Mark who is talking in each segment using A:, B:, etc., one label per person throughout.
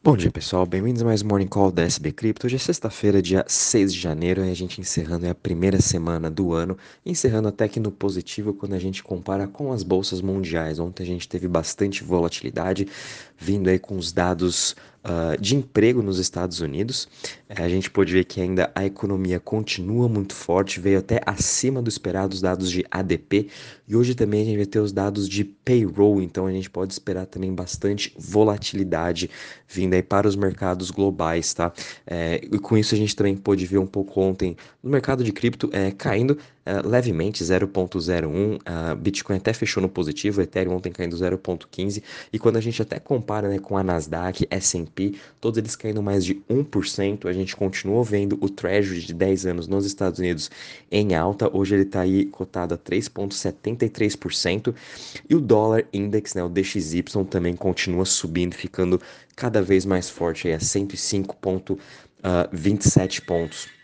A: Bom dia pessoal, bem-vindos a mais Morning Call da SB Crypto. Hoje é sexta-feira, dia 6 de janeiro, e a gente encerrando a primeira semana do ano, encerrando até que no positivo quando a gente compara com as bolsas mundiais. Ontem a gente teve bastante volatilidade, vindo aí com os dados uh, de emprego nos Estados Unidos. A gente pode ver que ainda a economia continua muito forte, veio até acima do esperado os dados de ADP, e hoje também a gente vai ter os dados de payroll, então a gente pode esperar também bastante volatilidade vindo aí para os mercados globais, tá? É, e com isso a gente também pôde ver um pouco ontem no mercado de cripto é, caindo uh, levemente 0.01, uh, Bitcoin até fechou no positivo, Ethereum ontem caindo 0.15 e quando a gente até compara né, com a Nasdaq, S&P, todos eles caindo mais de 1%, a gente continuou vendo o Treasury de 10 anos nos Estados Unidos em alta, hoje ele está aí cotado a 3.73% e o dólar index, né, o DXY também continua subindo, ficando cada vez mais forte aí a 105.27 pontos.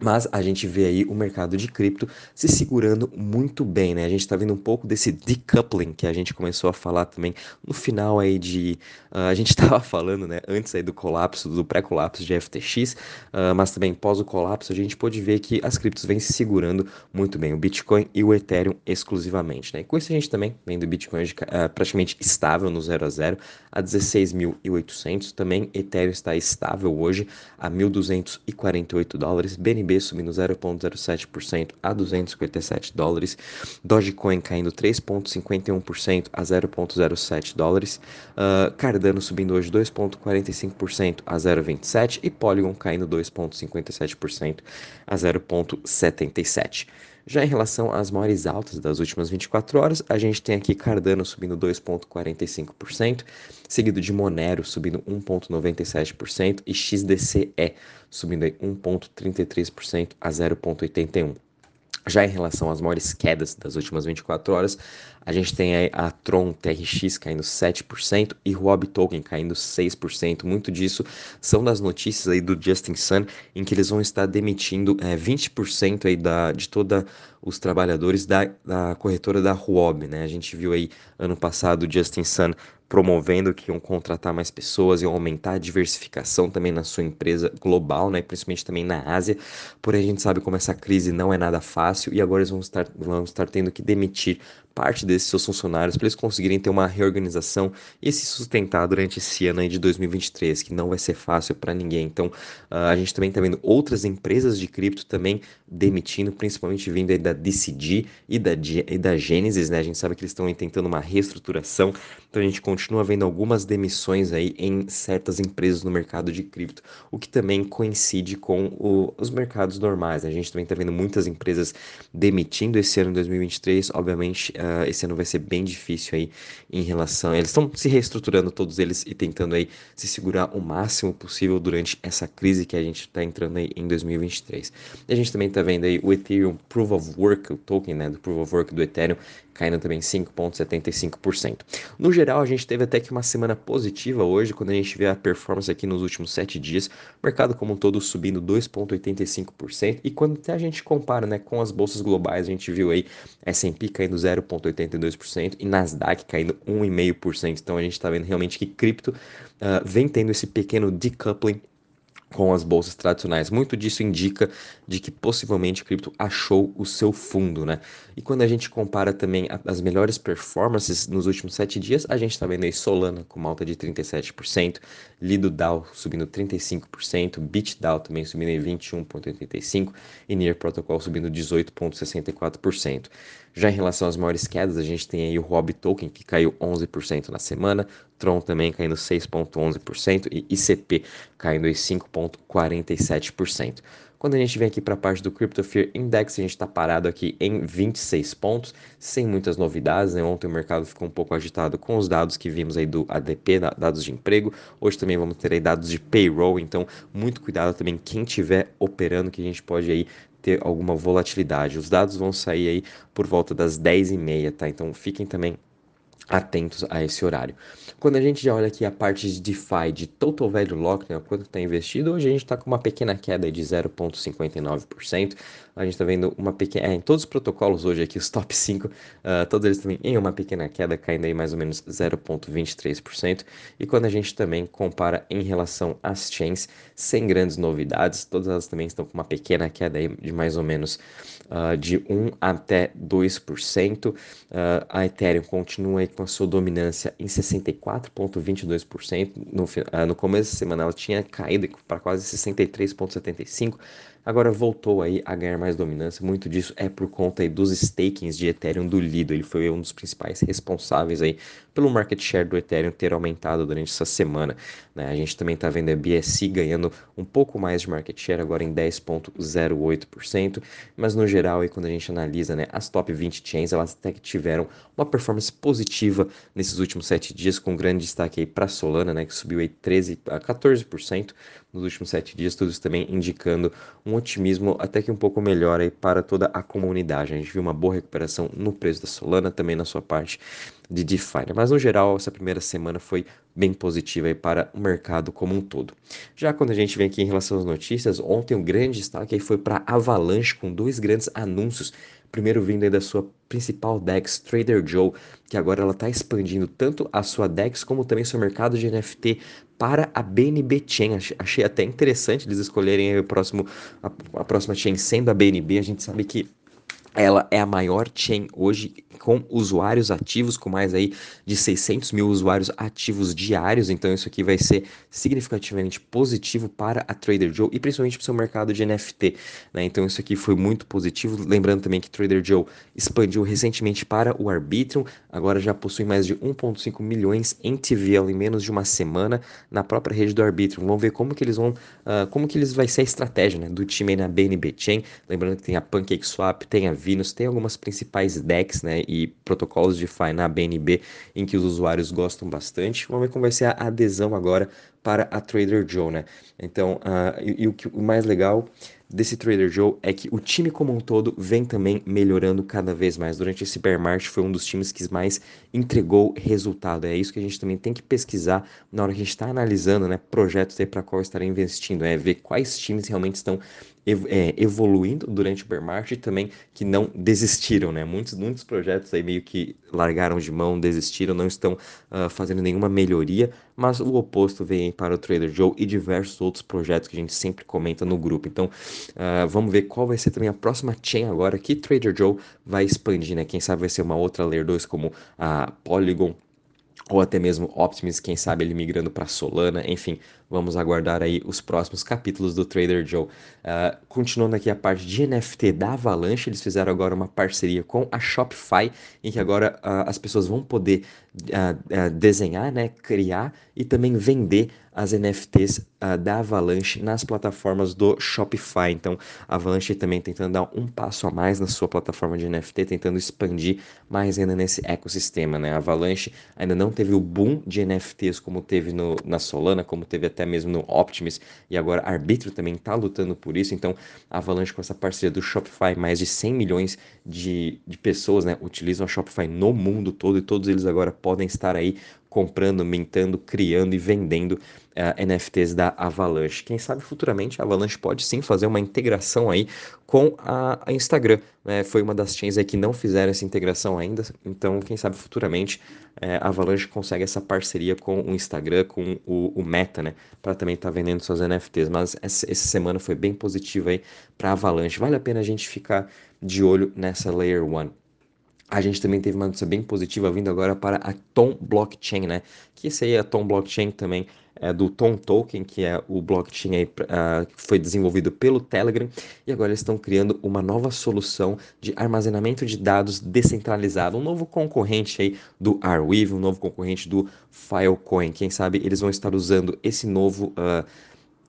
A: Mas a gente vê aí o mercado de cripto se segurando muito bem, né? A gente está vendo um pouco desse decoupling que a gente começou a falar também no final aí de. Uh, a gente estava falando, né? Antes aí do colapso, do pré-colapso de FTX, uh, ah, mas também pós o colapso, a gente pode ver que as criptos vêm se segurando muito bem, o Bitcoin e o Ethereum exclusivamente, né? E com isso a gente também vendo o Bitcoin uh, praticamente estável no 0 a 0 a 16.800, também Ethereum está estável hoje a 1.248 dólares, BNB BNB subindo 0,07% a 257 dólares, Dogecoin caindo 3,51% a 0,07 dólares, uh, Cardano subindo hoje 2,45% a 0,27 e Polygon caindo 2,57% a 0,77. Já em relação às maiores altas das últimas 24 horas, a gente tem aqui Cardano subindo 2,45%, seguido de Monero subindo 1,97% e XDCE subindo 1,33% a 0,81%. Já em relação às maiores quedas das últimas 24 horas, a gente tem a Tron TRX caindo 7% e Huobi Token caindo 6%. Muito disso são das notícias aí do Justin Sun, em que eles vão estar demitindo é, 20% aí da, de toda os trabalhadores da, da corretora da Huobi, né? A gente viu aí ano passado o Justin Sun promovendo que iam contratar mais pessoas, e aumentar a diversificação também na sua empresa global, né, principalmente também na Ásia. Porém, a gente sabe como essa crise não é nada fácil e agora eles vão estar, vão estar tendo que demitir parte desses seus funcionários para eles conseguirem ter uma reorganização e se sustentar durante esse ano aí de 2023, que não vai ser fácil para ninguém. Então, uh, a gente também está vendo outras empresas de cripto também demitindo, principalmente vindo aí da DCG e da, e da Genesis, né? A gente sabe que eles estão tentando uma reestruturação, então a gente continua vendo algumas demissões aí em certas empresas no mercado de cripto, o que também coincide com o, os mercados normais. Né? A gente também está vendo muitas empresas demitindo esse ano de 2023, obviamente. Uh, esse ano vai ser bem difícil aí em relação. Eles estão se reestruturando todos eles e tentando aí se segurar o máximo possível durante essa crise que a gente está entrando aí em 2023. E a gente também está vendo aí o Ethereum Proof of Work, o token né, do Proof of Work do Ethereum, caindo também 5,75%. No geral, a gente teve até que uma semana positiva hoje, quando a gente vê a performance aqui nos últimos 7 dias, o mercado como um todo subindo 2,85%, e quando a gente compara né, com as bolsas globais, a gente viu aí S&P caindo 0,82% e Nasdaq caindo 1,5%, então a gente está vendo realmente que cripto uh, vem tendo esse pequeno decoupling com as bolsas tradicionais. Muito disso indica de que possivelmente o cripto achou o seu fundo, né? E quando a gente compara também as melhores performances nos últimos sete dias, a gente está vendo aí Solana com uma alta de 37%, Lido DAO subindo 35%, BitDAO também subindo em 21,85% e Near Protocol subindo 18,64%. Já em relação às maiores quedas, a gente tem aí o Huobi Token que caiu 11% na semana, Tron também caindo 6,11% e ICP caindo 5,47%. Quando a gente vem aqui para a parte do Crypto Fear Index, a gente está parado aqui em 26 pontos, sem muitas novidades. Né? Ontem o mercado ficou um pouco agitado com os dados que vimos aí do ADP, dados de emprego. Hoje também vamos ter aí dados de payroll, então muito cuidado também quem estiver operando, que a gente pode aí ter alguma volatilidade. Os dados vão sair aí por volta das 10h30, tá? Então fiquem também atentos a esse horário. Quando a gente já olha aqui a parte de DeFi, de Total Value Lock, né, quanto está investido, hoje a gente está com uma pequena queda de 0,59%. A gente está vendo uma pequena. É, em todos os protocolos hoje aqui, os top 5, uh, ah, todos eles também em uma pequena queda, caindo aí mais ou menos 0,23%. E quando a gente também compara em relação às chains, sem grandes novidades, todas elas também estão com uma pequena queda aí de mais ou menos uh, de 1 até 2%. Uh, a Ethereum continua com a sua dominância em 64,22%. No, uh, no começo da semana ela tinha caído para quase 63,75%. Agora voltou aí a ganhar mais dominância. Muito disso é por conta aí dos stakings de Ethereum do Lido. Ele foi um dos principais responsáveis aí pelo market share do Ethereum ter aumentado durante essa semana. Né? A gente também está vendo a BSC ganhando um pouco mais de market share, agora em 10,08%. Mas no geral, aí, quando a gente analisa né, as top 20 chains, elas até que tiveram uma performance positiva nesses últimos 7 dias, com grande destaque aí para Solana, né, que subiu aí 13 a 14% nos últimos 7 dias, tudo isso também indicando um otimismo até que um pouco melhor aí para toda a comunidade. A gente viu uma boa recuperação no preço da Solana, também na sua parte de DeFi. Mas no geral, essa primeira semana foi bem positiva aí para o mercado como um todo. Já quando a gente vem aqui em relação às notícias, ontem o um grande destaque aí foi para Avalanche com dois grandes anúncios. Primeiro vindo aí da sua principal DEX, Trader Joe, que agora ela está expandindo tanto a sua DEX como também seu mercado de NFT para a BNB Chain. Achei até interessante eles escolherem o próximo, a, a próxima chain sendo a BNB. A gente sabe que ela é a maior chain hoje com usuários ativos, com mais aí de 600 mil usuários ativos diários. Então isso aqui vai ser significativamente positivo para a Trader Joe e principalmente para o seu mercado de NFT. Né? Então isso aqui foi muito positivo. Lembrando também que Trader Joe expandiu recentemente para o Arbitrum, agora já possui mais de 1,5 milhões em TVL em menos de uma semana na própria rede do Arbitrum. Vamos ver como que eles vão, uh, como que eles vai ser a estratégia né, do time aí na BNB Chain. Lembrando que tem a PancakeSwap, tem a Tem algumas principais DEX, né, e protocolos de DeFi na BNB em que os usuários gostam bastante. Vamos ver como vai ser a adesão agora para a Trader Joe, né? Então, uh, e, e o, que, o mais legal desse Trader Joe é que o time como um todo vem também melhorando cada vez mais. Durante esse bear market foi um dos times que mais entregou resultado. É isso que a gente também tem que pesquisar na hora que a gente está analisando né, projetos para qual estar investindo. É ver quais times realmente estão é, evoluindo durante o bear market e também que não desistiram, né? Muitos, muitos projetos aí meio que largaram de mão, desistiram, não estão uh, fazendo nenhuma melhoria, mas o oposto vem para o Trader Joe e diversos outros projetos que a gente sempre comenta no grupo. Então, uh, vamos ver qual vai ser também a próxima chain agora que Trader Joe vai expandir, né? Quem sabe vai ser uma outra Layer 2 como a Polygon ou até mesmo Optimus, quem sabe ele migrando para Solana, enfim, vamos aguardar aí os próximos capítulos do Trader Joe. Uh, continuando aqui a parte de NFT da Avalanche, eles fizeram agora uma parceria com a Shopify, em que agora uh, as pessoas vão poder uh, desenhar, né, criar e também vender as NFTs uh, da Avalanche nas plataformas do Shopify. Então, a Avalanche também tentando dar um passo a mais na sua plataforma de NFT, tentando expandir mais ainda nesse ecossistema. Né? A Avalanche ainda não teve o boom de NFTs como teve no, na Solana, como teve até mesmo no Optimus, e agora Arbitro também está lutando por isso. Então, a Avalanche com essa parceria do Shopify, mais de 100 milhões de, de pessoas né, utilizam a Shopify no mundo todo, e todos eles agora podem estar aí comprando, mintando, criando e vendendo uh, eh, NFTs da Avalanche. Quem sabe futuramente a Avalanche pode sim fazer uma integração aí com a, a Instagram. Né? Foi uma das chains aí que não fizeram essa integração ainda, então quem sabe futuramente uh, a Avalanche consegue essa parceria com o Instagram, com o, o Meta, né? Para também estar tá vendendo suas NFTs. Mas essa, essa semana foi bem positiva aí para a Avalanche. Vale a pena a gente ficar de olho nessa Layer 1. A gente também teve uma notícia bem positiva vindo agora para a Tom Blockchain, né? Que esse aí, a Tom Blockchain também é do Tom Token, que é o blockchain aí, uh, que foi desenvolvido pelo Telegram, e agora eles estão criando uma nova solução de armazenamento de dados descentralizado, um novo concorrente aí do Arweave, um novo concorrente do Filecoin. Quem sabe eles vão estar usando esse novo uh,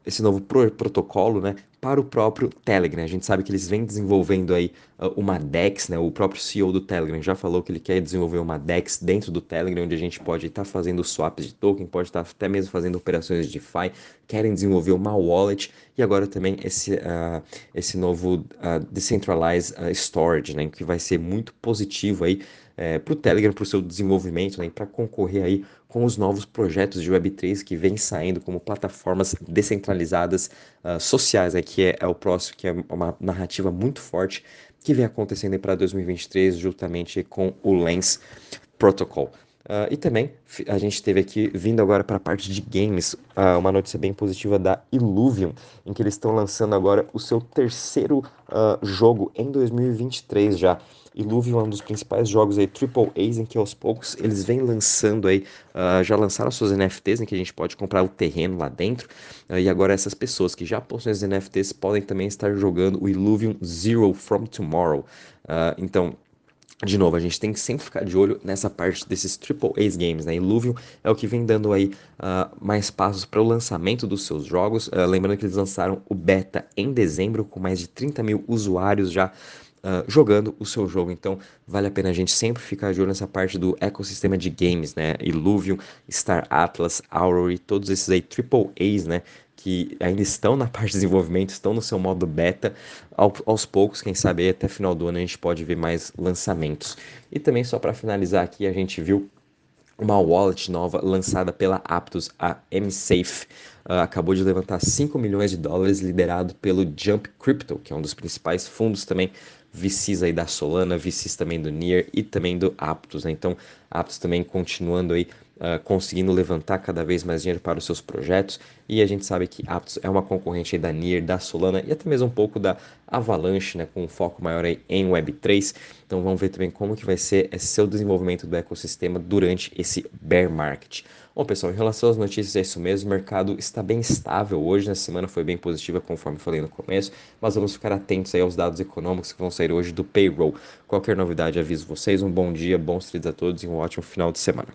A: esse novo pro protocolo, né, para o próprio Telegram. A gente sabe que eles vêm desenvolvendo aí uh, uma DEX, né, o próprio CEO do Telegram já falou que ele quer desenvolver uma DEX dentro do Telegram, onde a gente pode estar tá fazendo swaps de token, pode estar tá até mesmo fazendo operações de DeFi, querem desenvolver uma wallet e agora também esse, uh, esse novo uh, Decentralized Storage, né, que vai ser muito positivo aí é, para o Telegram, para o seu desenvolvimento, né, para concorrer aí com os novos projetos de Web3 que vem saindo como plataformas descentralizadas uh, sociais, né, que é, é, o próximo, que é uma narrativa muito forte que vem acontecendo para 2023, juntamente com o Lens Protocol. Uh, e também a gente teve aqui, vindo agora para a parte de games, uh, uma notícia bem positiva da Illuvium, em que eles estão lançando agora o seu terceiro uh, jogo em 2023 já. Illuvium é um dos principais jogos aí, Triple A's, em que aos poucos eles vêm lançando aí, já lançaram suas NFTs, em que a gente pode comprar o terreno lá dentro, e agora essas pessoas que já possuem as NFTs podem também estar jogando o Illuvium Zero from Tomorrow. então, de novo, a gente tem que sempre ficar de olho nessa parte desses Triple A's games, né? Illuvium é o que vem dando aí uh, mais passos para o lançamento dos seus jogos. Uh, lembrando que eles lançaram o beta em dezembro, com mais de 30 mil usuários já Uh, jogando o seu jogo. Então, vale a pena a gente sempre ficar de olho nessa parte do ecossistema de games, né? Illuvium, Star Atlas, Aurory, todos esses aí triple A's, né? que ainda estão na parte de desenvolvimento, estão no seu modo beta. Ao, aos poucos, quem sabe até final do ano a gente pode ver mais lançamentos. E também só para finalizar aqui, a gente viu uma wallet nova lançada pela Aptos, a MSafe. Uh, acabou de levantar 5 milhões de dólares, liderado pelo Jump Crypto, que é um dos principais fundos também VCs aí da Solana, VCs também do Near e também do Aptos. Né? Então, Aptos também continuando aí Uh, conseguindo levantar cada vez mais dinheiro para os seus projetos. E a gente sabe que Aptos é uma concorrente da NIR, da Solana e até mesmo um pouco da Avalanche, né, com um foco maior aí em Web3. Então vamos ver também como que vai ser seu desenvolvimento do ecossistema durante esse bear market. Bom, pessoal, em relação às notícias, é isso mesmo. O mercado está bem estável hoje. Na semana foi bem positiva, conforme falei no começo. Mas vamos ficar atentos aí aos dados econômicos que vão sair hoje do payroll. Qualquer novidade, aviso vocês. Um bom dia, bons trades a todos e um ótimo final de semana.